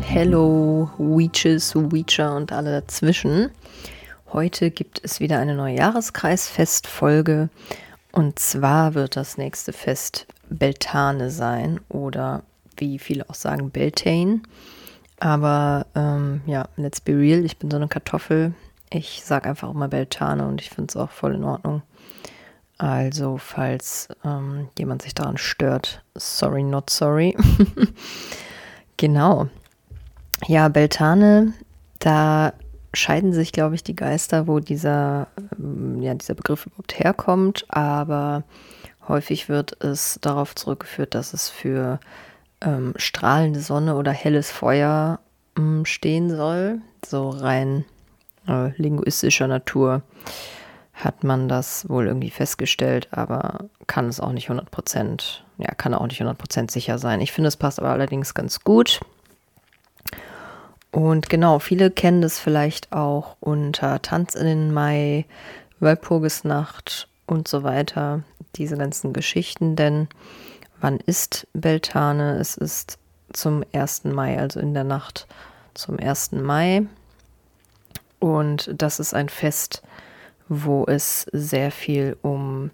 Hello, Weeches, Weecher und alle dazwischen. Heute gibt es wieder eine neue Jahreskreisfestfolge und zwar wird das nächste Fest Beltane sein oder wie viele auch sagen Beltane. Aber ähm, ja, let's be real, ich bin so eine Kartoffel. Ich sage einfach immer Beltane und ich finde es auch voll in Ordnung. Also, falls ähm, jemand sich daran stört, sorry, not sorry. genau. Ja, Beltane, da scheiden sich, glaube ich, die Geister, wo dieser, ähm, ja, dieser Begriff überhaupt herkommt. Aber häufig wird es darauf zurückgeführt, dass es für ähm, strahlende Sonne oder helles Feuer ähm, stehen soll. So rein äh, linguistischer Natur hat man das wohl irgendwie festgestellt, aber kann es auch nicht 100%, ja, kann auch nicht 100% sicher sein. Ich finde, es passt aber allerdings ganz gut. Und genau, viele kennen das vielleicht auch unter Tanz in den Mai, Walpurgisnacht und so weiter, diese ganzen Geschichten, denn wann ist Beltane? Es ist zum 1. Mai, also in der Nacht zum 1. Mai. Und das ist ein Fest, wo es sehr viel um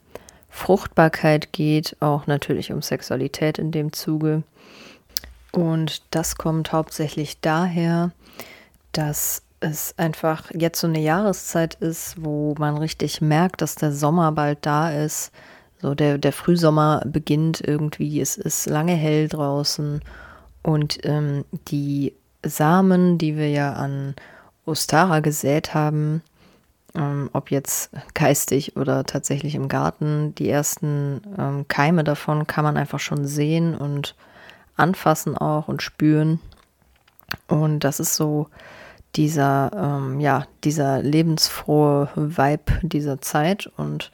Fruchtbarkeit geht, auch natürlich um Sexualität in dem Zuge. Und das kommt hauptsächlich daher, dass es einfach jetzt so eine Jahreszeit ist, wo man richtig merkt, dass der Sommer bald da ist. So der, der Frühsommer beginnt irgendwie, es ist lange hell draußen und ähm, die Samen, die wir ja an Ostara gesät haben, ähm, ob jetzt geistig oder tatsächlich im Garten, die ersten ähm, Keime davon kann man einfach schon sehen und anfassen auch und spüren. Und das ist so dieser, ähm, ja, dieser lebensfrohe Vibe dieser Zeit. Und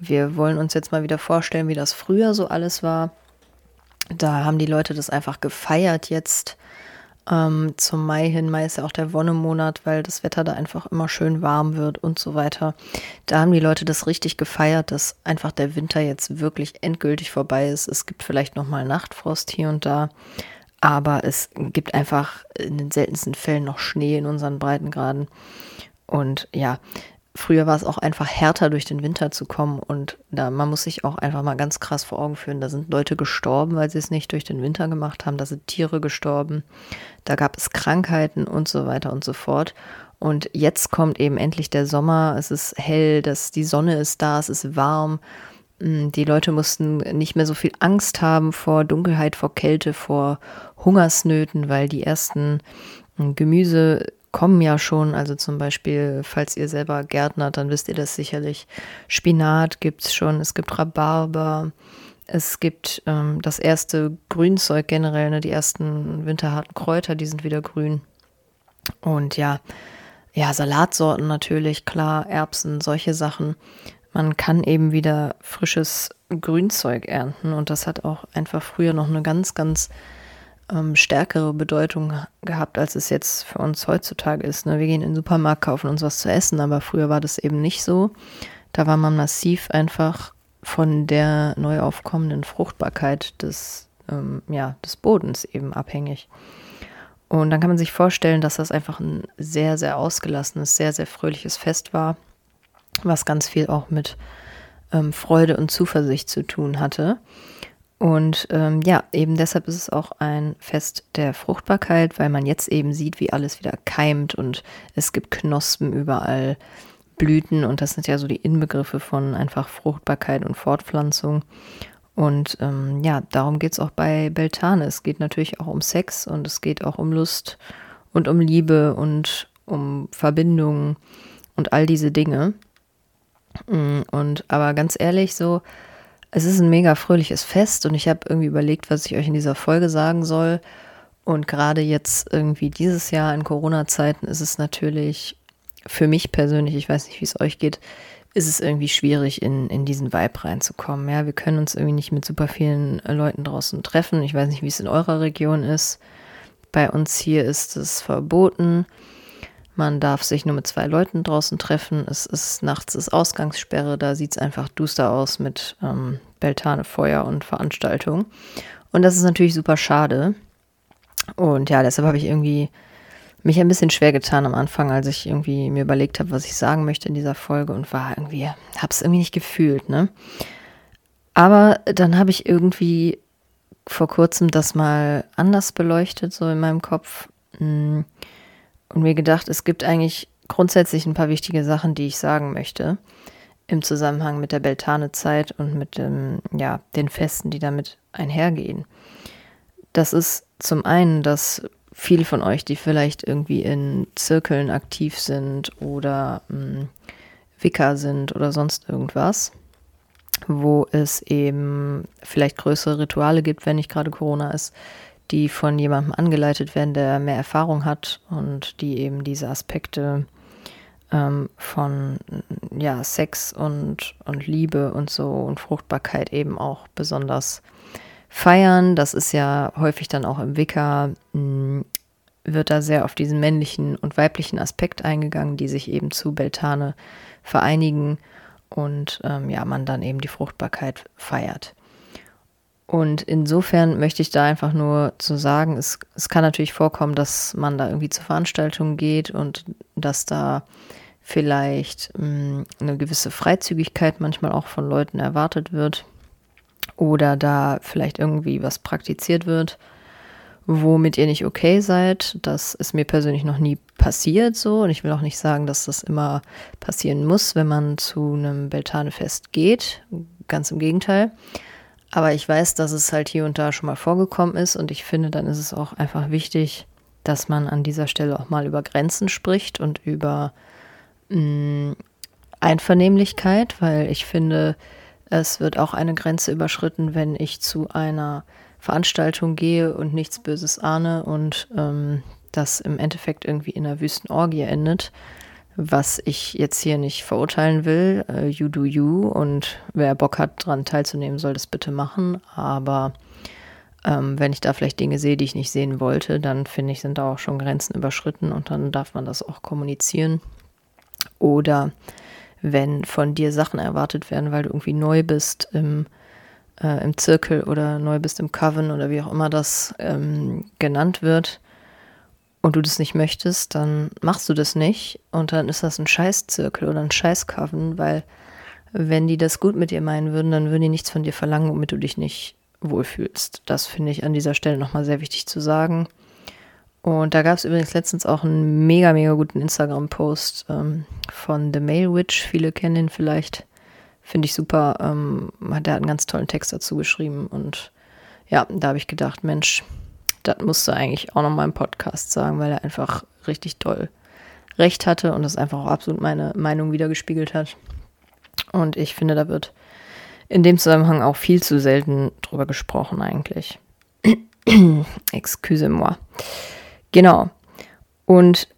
wir wollen uns jetzt mal wieder vorstellen, wie das früher so alles war. Da haben die Leute das einfach gefeiert jetzt ähm, zum Mai hin. Mai ist ja auch der Wonnemonat, weil das Wetter da einfach immer schön warm wird und so weiter. Da haben die Leute das richtig gefeiert, dass einfach der Winter jetzt wirklich endgültig vorbei ist. Es gibt vielleicht noch mal Nachtfrost hier und da, aber es gibt einfach in den seltensten Fällen noch Schnee in unseren Breitengraden. Und ja, früher war es auch einfach härter durch den Winter zu kommen und da man muss sich auch einfach mal ganz krass vor Augen führen, da sind Leute gestorben, weil sie es nicht durch den Winter gemacht haben, da sind Tiere gestorben, da gab es Krankheiten und so weiter und so fort. Und jetzt kommt eben endlich der Sommer, es ist hell, das, die Sonne ist da, es ist warm. Mm, die Leute mussten nicht mehr so viel Angst haben vor Dunkelheit, vor Kälte, vor Hungersnöten, weil die ersten mm, Gemüse kommen ja schon. Also zum Beispiel, falls ihr selber Gärtner, dann wisst ihr das sicherlich. Spinat gibt es schon, es gibt Rhabarber, es gibt ähm, das erste Grünzeug generell, ne, die ersten winterharten Kräuter, die sind wieder grün. Und ja, ja, Salatsorten natürlich, klar, Erbsen, solche Sachen. Man kann eben wieder frisches Grünzeug ernten und das hat auch einfach früher noch eine ganz, ganz ähm, stärkere Bedeutung gehabt, als es jetzt für uns heutzutage ist. Ne? Wir gehen in den Supermarkt, kaufen uns was zu essen, aber früher war das eben nicht so. Da war man massiv einfach von der neu aufkommenden Fruchtbarkeit des, ähm, ja, des Bodens eben abhängig. Und dann kann man sich vorstellen, dass das einfach ein sehr, sehr ausgelassenes, sehr, sehr fröhliches Fest war, was ganz viel auch mit ähm, Freude und Zuversicht zu tun hatte. Und ähm, ja, eben deshalb ist es auch ein Fest der Fruchtbarkeit, weil man jetzt eben sieht, wie alles wieder keimt und es gibt Knospen überall, Blüten und das sind ja so die Inbegriffe von einfach Fruchtbarkeit und Fortpflanzung. Und ähm, ja, darum geht es auch bei Beltane. Es geht natürlich auch um Sex und es geht auch um Lust und um Liebe und um Verbindungen und all diese Dinge. Mm, und aber ganz ehrlich, so, es ist ein mega fröhliches Fest und ich habe irgendwie überlegt, was ich euch in dieser Folge sagen soll. Und gerade jetzt irgendwie dieses Jahr in Corona-Zeiten ist es natürlich für mich persönlich, ich weiß nicht, wie es euch geht, ist es irgendwie schwierig, in, in diesen Vibe reinzukommen. Ja, wir können uns irgendwie nicht mit super vielen Leuten draußen treffen. Ich weiß nicht, wie es in eurer Region ist. Bei uns hier ist es verboten. Man darf sich nur mit zwei Leuten draußen treffen. Es ist nachts ist Ausgangssperre, da sieht es einfach duster aus mit ähm, Beltane Feuer und Veranstaltungen. Und das ist natürlich super schade. Und ja, deshalb habe ich irgendwie mich ein bisschen schwer getan am Anfang, als ich irgendwie mir überlegt habe, was ich sagen möchte in dieser Folge und war irgendwie, habe es irgendwie nicht gefühlt, ne? Aber dann habe ich irgendwie vor kurzem das mal anders beleuchtet, so in meinem Kopf. Mm, und mir gedacht, es gibt eigentlich grundsätzlich ein paar wichtige Sachen, die ich sagen möchte im Zusammenhang mit der Beltane-Zeit und mit dem, ja, den Festen, die damit einhergehen. Das ist zum einen, dass viele von euch, die vielleicht irgendwie in Zirkeln aktiv sind oder mh, mm, Wicker sind oder sonst irgendwas, wo es eben vielleicht größere Rituale gibt, wenn nicht gerade Corona ist, die von jemandem angeleitet werden, der mehr Erfahrung hat und die eben diese Aspekte ähm, von ja, Sex und, und Liebe und so und Fruchtbarkeit eben auch besonders feiern. Das ist ja häufig dann auch im Wicca, mh, wird da sehr auf diesen männlichen und weiblichen Aspekt eingegangen, die sich eben zu Beltane vereinigen und ähm, ja, man dann eben die Fruchtbarkeit feiert. Und insofern möchte ich da einfach nur zu sagen, es, es kann natürlich vorkommen, dass man da irgendwie zu Veranstaltungen geht und dass da vielleicht mh, hm, eine gewisse Freizügigkeit manchmal auch von Leuten erwartet wird oder da vielleicht irgendwie was praktiziert wird, womit ihr nicht okay seid. Das ist mir persönlich noch nie passiert so und ich will auch nicht sagen, dass das immer passieren muss, wenn man zu einem Beltane-Fest geht. Ganz im Gegenteil. Aber ich weiß, dass es halt hier und da schon mal vorgekommen ist und ich finde, dann ist es auch einfach wichtig, dass man an dieser Stelle auch mal über Grenzen spricht und über mh, mm, Einvernehmlichkeit, weil ich finde, es wird auch eine Grenze überschritten, wenn ich zu einer Veranstaltung gehe und nichts Böses ahne und ähm, das im Endeffekt irgendwie in einer wüsten Orgie endet, was ich jetzt hier nicht verurteilen will. Äh, you do you und wer Bock hat, daran teilzunehmen, soll das bitte machen. Aber ähm, wenn ich da vielleicht Dinge sehe, die ich nicht sehen wollte, dann finde ich, sind da auch schon Grenzen überschritten und dann darf man das auch kommunizieren. Oder wenn von dir Sachen erwartet werden, weil du irgendwie neu bist im, äh, im Zirkel oder neu bist im Coven oder wie auch immer das ähm, genannt wird und du das nicht möchtest, dann machst du das nicht und dann ist das ein Scheißzirkel oder ein Scheißcoven, weil wenn die das gut mit dir meinen würden, dann würden die nichts von dir verlangen, womit du dich nicht wohlfühlst. Das finde ich an dieser Stelle nochmal sehr wichtig zu sagen. Und da gab es übrigens letztens auch einen mega, mega guten Instagram-Post ähm, von The Male Witch. Viele kennen ihn vielleicht. Finde ich super. Ähm, der hat einen ganz tollen Text dazu geschrieben. Und ja, da habe ich gedacht, Mensch, das musste eigentlich auch noch mal im Podcast sagen, weil er einfach richtig toll recht hatte und das einfach auch absolut meine Meinung wiedergespiegelt hat. Und ich finde, da wird in dem Zusammenhang auch viel zu selten drüber gesprochen eigentlich. Excuse-moi. Genau. Und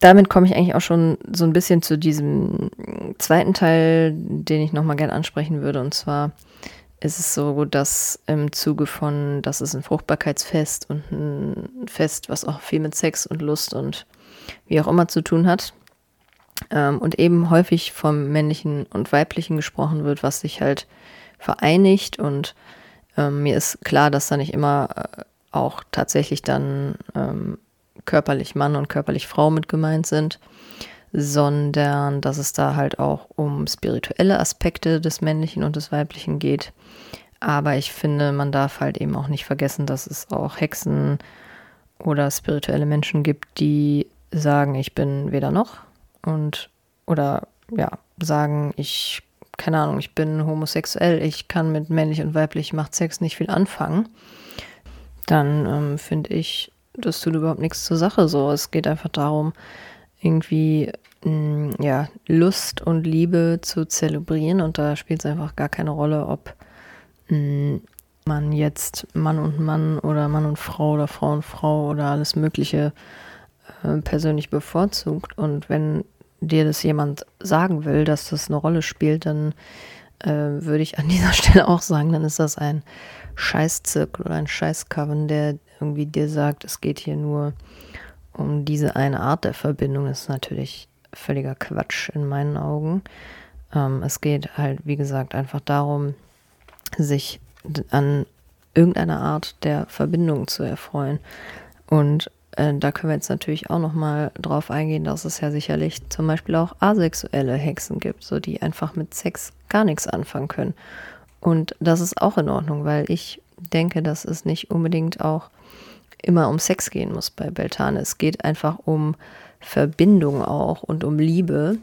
damit komme ich eigentlich auch schon so ein bisschen zu diesem zweiten Teil, den ich nochmal gerne ansprechen würde. Und zwar ist es so, dass im Zuge von, das ist ein Fruchtbarkeitsfest und ein Fest, was auch viel mit Sex und Lust und wie auch immer zu tun hat. Ähm, und eben häufig vom männlichen und weiblichen gesprochen wird, was sich halt vereinigt. Und ähm, mir ist klar, dass da nicht immer äh, auch tatsächlich dann ähm, körperlich Mann und körperlich Frau mit gemeint sind, sondern dass es da halt auch um spirituelle Aspekte des Männlichen und des Weiblichen geht. Aber ich finde, man darf halt eben auch nicht vergessen, dass es auch Hexen oder spirituelle Menschen gibt, die sagen, ich bin weder noch und oder ja, sagen, ich, keine Ahnung, ich bin homosexuell, ich kann mit männlich und weiblich macht Sex nicht viel anfangen dann ähm, finde ich, das tut überhaupt nichts zur Sache. So, es geht einfach darum, irgendwie mh, mm, ja, Lust und Liebe zu zelebrieren und da spielt es einfach gar keine Rolle, ob mh, mm, man jetzt Mann und Mann oder Mann und Frau oder Frau und Frau oder alles Mögliche äh, persönlich bevorzugt. Und wenn dir das jemand sagen will, dass das eine Rolle spielt, dann äh, würde ich an dieser Stelle auch sagen, dann ist das ein Scheißzirkel oder ein Scheißcoven, der irgendwie dir sagt, es geht hier nur um diese eine Art der Verbindung. Ist natürlich völliger Quatsch in meinen Augen. Ähm, es geht halt, wie gesagt, einfach darum, sich an irgendeiner Art der Verbindung zu erfreuen. Und äh, da können wir jetzt natürlich auch nochmal drauf eingehen, dass es ja sicherlich zum Beispiel auch asexuelle Hexen gibt, so die einfach mit Sex gar nichts anfangen können. Und das ist auch in Ordnung, weil ich denke, dass es nicht unbedingt auch immer um Sex gehen muss bei Beltane. Es geht einfach um Verbindung auch und um Liebe.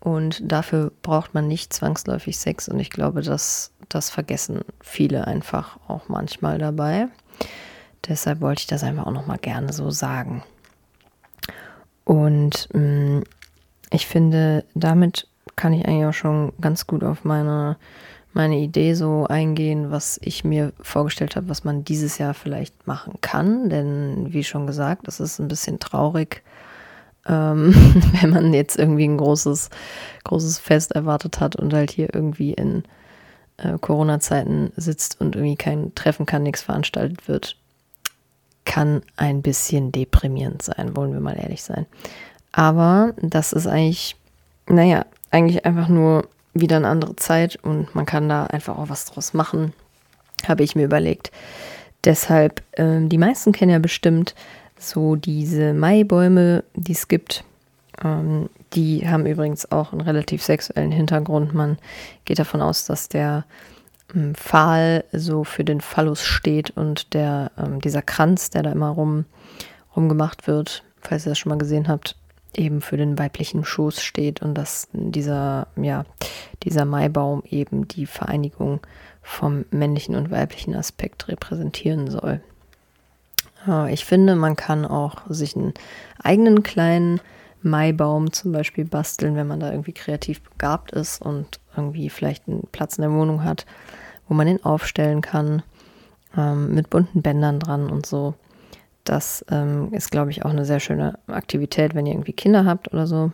Und dafür braucht man nicht zwangsläufig Sex. Und ich glaube, dass das vergessen viele einfach auch manchmal dabei. Deshalb wollte ich das einfach auch nochmal gerne so sagen. Und mh, mm, ich finde, damit kann ich eigentlich auch schon ganz gut auf meine, meine Idee so eingehen, was ich mir vorgestellt habe, was man dieses Jahr vielleicht machen kann. Denn wie schon gesagt, es ist ein bisschen traurig, ähm, wenn man jetzt irgendwie ein großes, großes Fest erwartet hat und halt hier irgendwie in äh, Corona-Zeiten sitzt und irgendwie kein Treffen kann, nichts veranstaltet wird, kann ein bisschen deprimierend sein, wollen wir mal ehrlich sein. Aber das ist eigentlich, naja, eigentlich einfach nur wieder eine andere Zeit und man kann da einfach auch was draus machen, habe ich mir überlegt. Deshalb, äh, die meisten kennen ja bestimmt so diese Maibäume, die es gibt. Ähm, die haben übrigens auch einen relativ sexuellen Hintergrund. Man geht davon aus, dass der ähm, Pfahl so für den Phallus steht und der, ähm, dieser Kranz, der da immer rum, rumgemacht wird, falls ihr das schon mal gesehen habt, eben für den weiblichen Schoß steht und dass dieser, ja, dieser Maibaum eben die Vereinigung vom männlichen und weiblichen Aspekt repräsentieren soll. Ich finde, man kann auch sich einen eigenen kleinen Maibaum zum Beispiel basteln, wenn man da irgendwie kreativ begabt ist und irgendwie vielleicht einen Platz in der Wohnung hat, wo man den aufstellen kann, ähm, mit bunten Bändern dran und so. Das ähm, ist, glaube ich, auch eine sehr schöne Aktivität, wenn ihr irgendwie Kinder habt oder so.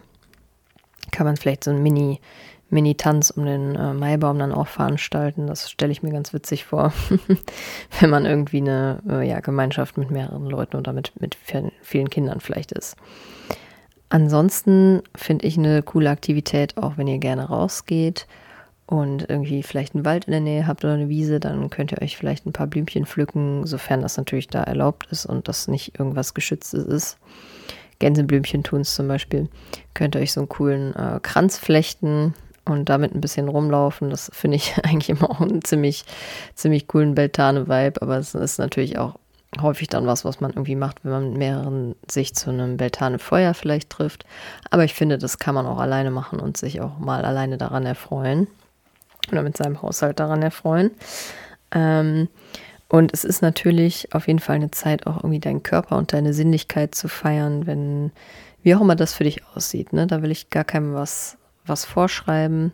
Kann man vielleicht so ein Mini, Mini-Tanz um den äh, Maibaum dann auch veranstalten. Das stelle ich mir ganz witzig vor, wenn man irgendwie eine äh, ja, Gemeinschaft mit mehreren Leuten oder mit, mit vielen Kindern vielleicht ist. Ansonsten finde ich eine coole Aktivität, auch wenn ihr gerne rausgeht und irgendwie vielleicht einen Wald in der Nähe habt oder eine Wiese, dann könnt ihr euch vielleicht ein paar Blümchen pflücken, sofern das natürlich da erlaubt ist und das nicht irgendwas Geschütztes ist. Gänseblümchen tun es zum Beispiel. Könnt ihr euch so einen coolen äh, Kranz flechten und damit ein bisschen rumlaufen. Das finde ich eigentlich immer auch einen ziemlich, ziemlich coolen Beltane-Vibe, aber es ist natürlich auch häufig dann was, was man irgendwie macht, wenn man mit mehreren sich zu einem Beltane Feuer vielleicht trifft. Aber ich finde, das kann man auch alleine machen und sich auch mal alleine daran erfreuen oder mit seinem Haushalt daran erfreuen. Ähm, und es ist natürlich auf jeden Fall eine Zeit, auch irgendwie deinen Körper und deine Sinnlichkeit zu feiern, wenn, wie auch immer das für dich aussieht. Ne? Da will ich gar keinem was, was vorschreiben.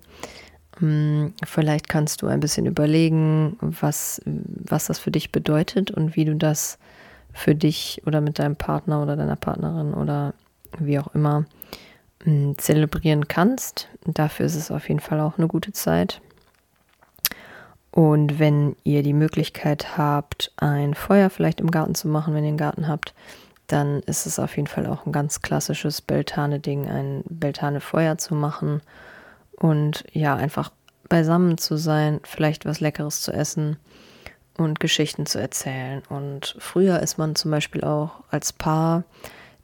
Hm, vielleicht kannst du ein bisschen überlegen, was, was das für dich bedeutet und wie du das für dich oder mit deinem Partner oder deiner Partnerin oder wie auch immer hm, zelebrieren kannst. Dafür ist es auf jeden Fall auch eine gute Zeit. Und wenn ihr die Möglichkeit habt, ein Feuer vielleicht im Garten zu machen, wenn ihr einen Garten habt, dann ist es auf jeden Fall auch ein ganz klassisches Beltane-Ding, ein Beltane-Feuer zu machen und ja, einfach beisammen zu sein, vielleicht was Leckeres zu essen und Geschichten zu erzählen. Und früher ist man zum Beispiel auch als Paar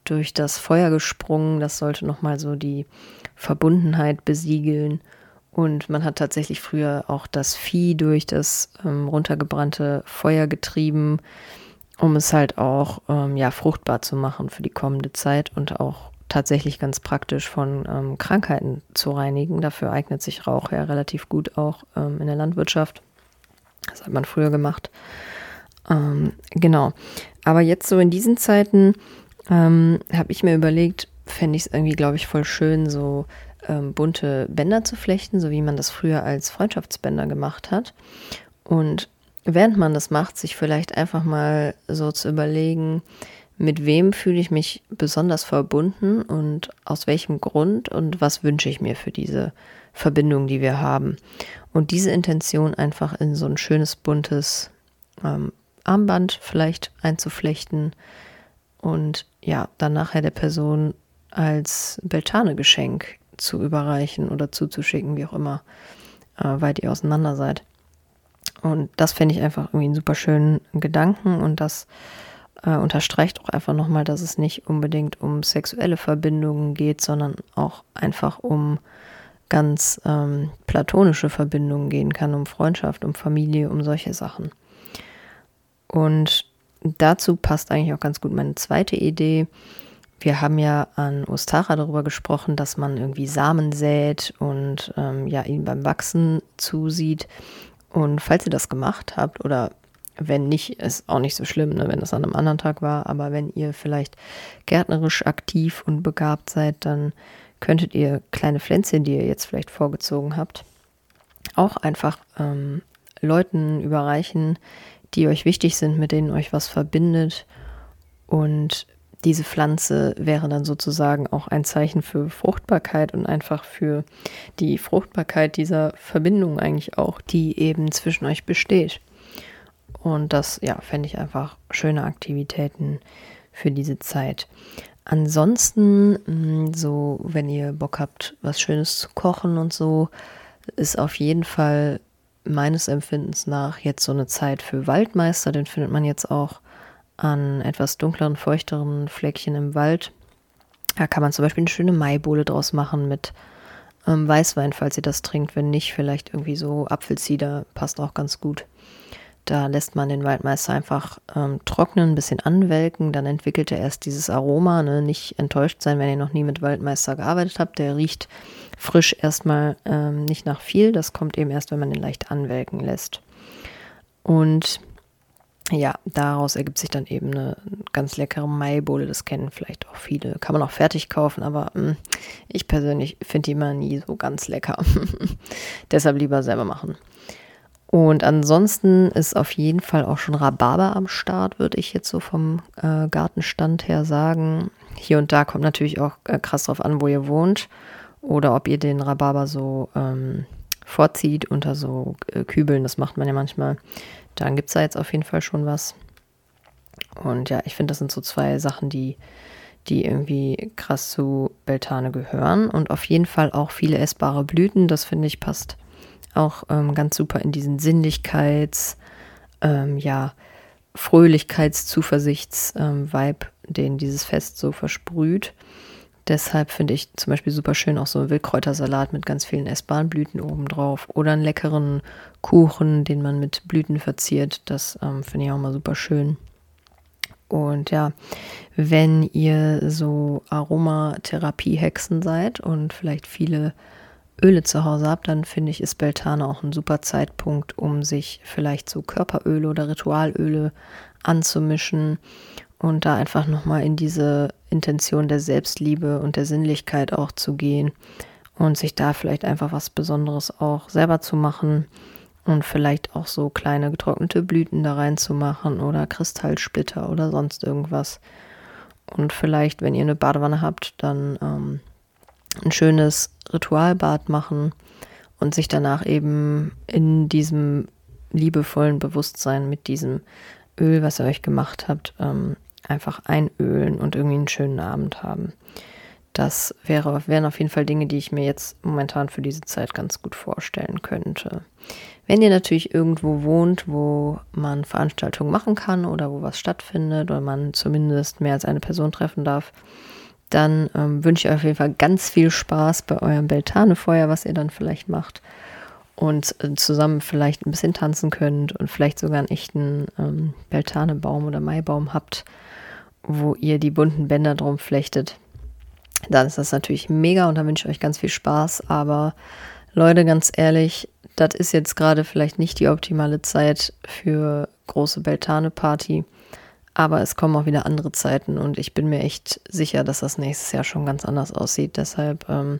durch das Feuer gesprungen. Das sollte nochmal so die Verbundenheit besiegeln. Und man hat tatsächlich früher auch das Vieh durch das ähm, runtergebrannte Feuer getrieben, um es halt auch ähm, ja, fruchtbar zu machen für die kommende Zeit und auch tatsächlich ganz praktisch von ähm, Krankheiten zu reinigen. Dafür eignet sich Rauch ja relativ gut auch ähm, in der Landwirtschaft. Das hat man früher gemacht. Ähm, genau. Aber jetzt so in diesen Zeiten ähm, habe ich mir überlegt, fände ich es irgendwie, glaube ich, voll schön, so ähm, bunte Bänder zu flechten, so wie man das früher als Freundschaftsbänder gemacht hat. Und während man das macht, sich vielleicht einfach mal so zu überlegen, mit wem fühle ich mich besonders verbunden und aus welchem Grund und was wünsche ich mir für diese Verbindung, die wir haben. Und diese Intention einfach in so ein schönes buntes ähm, Armband vielleicht einzuflechten und ja, dann nachher der Person als Beltane-Geschenk zu überreichen oder zuzuschicken, wie auch immer, äh, weit ihr auseinander seid. Und das finde ich einfach irgendwie einen super schönen Gedanken und das äh, unterstreicht auch einfach nochmal, dass es nicht unbedingt um sexuelle Verbindungen geht, sondern auch einfach um ganz ähm, platonische Verbindungen gehen kann, um Freundschaft, um Familie, um solche Sachen. Und dazu passt eigentlich auch ganz gut meine zweite Idee. Wir haben ja an Ostara darüber gesprochen, dass man irgendwie Samen sät und ähm, ja ihn beim Wachsen zusieht. Und falls ihr das gemacht habt oder wenn nicht, ist auch nicht so schlimm, ne, wenn das an einem anderen Tag war. Aber wenn ihr vielleicht gärtnerisch aktiv und begabt seid, dann könntet ihr kleine Pflänzchen, die ihr jetzt vielleicht vorgezogen habt, auch einfach ähm, Leuten überreichen, die euch wichtig sind, mit denen euch was verbindet. Und diese Pflanze wäre dann sozusagen auch ein Zeichen für Fruchtbarkeit und einfach für die Fruchtbarkeit dieser Verbindung eigentlich auch, die eben zwischen euch besteht. Und das, ja, fände ich einfach schöne Aktivitäten für diese Zeit. Ansonsten, mm, so, wenn ihr Bock habt, was Schönes zu kochen und so, ist auf jeden Fall meines Empfindens nach jetzt so eine Zeit für Waldmeister. Den findet man jetzt auch an etwas dunkleren, feuchteren Fleckchen im Wald. Da kann man zum Beispiel eine schöne Maibohle draus machen mit ähm, Weißwein, falls ihr das trinkt. Wenn nicht, vielleicht irgendwie so Apfelzieder passt auch ganz gut. Da lässt man den Waldmeister einfach ähm, trocknen, ein bisschen anwelken, dann entwickelt er erst dieses Aroma. Ne? Nicht enttäuscht sein, wenn ihr noch nie mit Waldmeister gearbeitet habt. Der riecht frisch erstmal ähm, nicht nach viel. Das kommt eben erst, wenn man den leicht anwelken lässt. Und ja, daraus ergibt sich dann eben eine ganz leckere Maibohle. Das kennen vielleicht auch viele. Kann man auch fertig kaufen, aber mh, hm, ich persönlich finde die immer nie so ganz lecker. Deshalb lieber selber machen. Und ansonsten ist auf jeden Fall auch schon Rhabarber am Start, würde ich jetzt so vom äh, Gartenstand her sagen. Hier und da kommt natürlich auch äh, krass drauf an, wo ihr wohnt oder ob ihr den Rhabarber so ähm, vorzieht unter so äh, Kübeln. Das macht man ja manchmal. Dann gibt es da jetzt auf jeden Fall schon was. Und ja, ich finde, das sind so zwei Sachen, die, die irgendwie krass zu Beltane gehören. Und auf jeden Fall auch viele essbare Blüten. Das finde ich passt auch ähm, ganz super in diesen Sinnlichkeits, ähm, ja, Fröhlichkeits-, Zuversichts-Vibe, ähm, den dieses Fest so versprüht. Deshalb finde ich zum Beispiel super schön auch so einen Wildkräutersalat mit ganz vielen essbaren Blüten obendrauf oder einen leckeren Kuchen, den man mit Blüten verziert. Das ähm, finde ich auch mal super schön. Und ja, wenn ihr so Aromatherapie-Hexen seid und vielleicht viele Öle zu Hause habt, dann finde ich, ist Beltane auch ein super Zeitpunkt, um sich vielleicht so Körperöle oder Ritualöle anzumischen und da einfach nochmal in diese Intention der Selbstliebe und der Sinnlichkeit auch zu gehen und sich da vielleicht einfach was Besonderes auch selber zu machen und vielleicht auch so kleine getrocknete Blüten da reinzumachen oder Kristallsplitter oder sonst irgendwas. Und vielleicht, wenn ihr eine Badewanne habt, dann ähm, ein schönes Ritualbad machen und sich danach eben in diesem liebevollen Bewusstsein mit diesem Öl, was ihr euch gemacht habt, ähm, einfach einölen und irgendwie einen schönen Abend haben. Das wäre, wären auf jeden Fall Dinge, die ich mir jetzt momentan für diese Zeit ganz gut vorstellen könnte. Wenn ihr natürlich irgendwo wohnt, wo man Veranstaltungen machen kann oder wo was stattfindet oder man zumindest mehr als eine Person treffen darf, dann ähm, wünsche ich euch auf jeden Fall ganz viel Spaß bei eurem Beltane-Feuer, was ihr dann vielleicht macht. Und äh, zusammen vielleicht ein bisschen tanzen könnt und vielleicht sogar einen echten ähm, Beltane-Baum oder Maibaum habt, wo ihr die bunten Bänder drum flechtet. Dann ist das natürlich mega und dann wünsche ich euch ganz viel Spaß. Aber Leute, ganz ehrlich, das ist jetzt gerade vielleicht nicht die optimale Zeit für große Beltane-Party. Aber es kommen auch wieder andere Zeiten und ich bin mir echt sicher, dass das nächstes Jahr schon ganz anders aussieht. Deshalb ähm,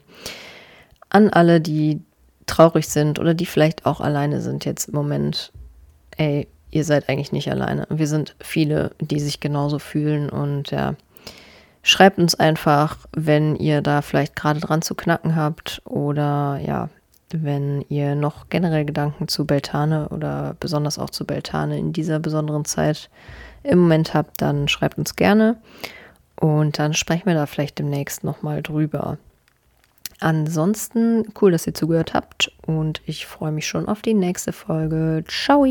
an alle, die traurig sind oder die vielleicht auch alleine sind jetzt im Moment, ey, ihr seid eigentlich nicht alleine. Wir sind viele, die sich genauso fühlen und ja, schreibt uns einfach, wenn ihr da vielleicht gerade dran zu knacken habt oder ja, wenn ihr noch generell Gedanken zu Beltane oder besonders auch zu Beltane in dieser besonderen Zeit im Moment habt, dann schreibt uns gerne. Und dann sprechen wir da vielleicht demnächst nochmal drüber. Ansonsten cool, dass ihr zugehört habt und ich freue mich schon auf die nächste Folge. Ciao!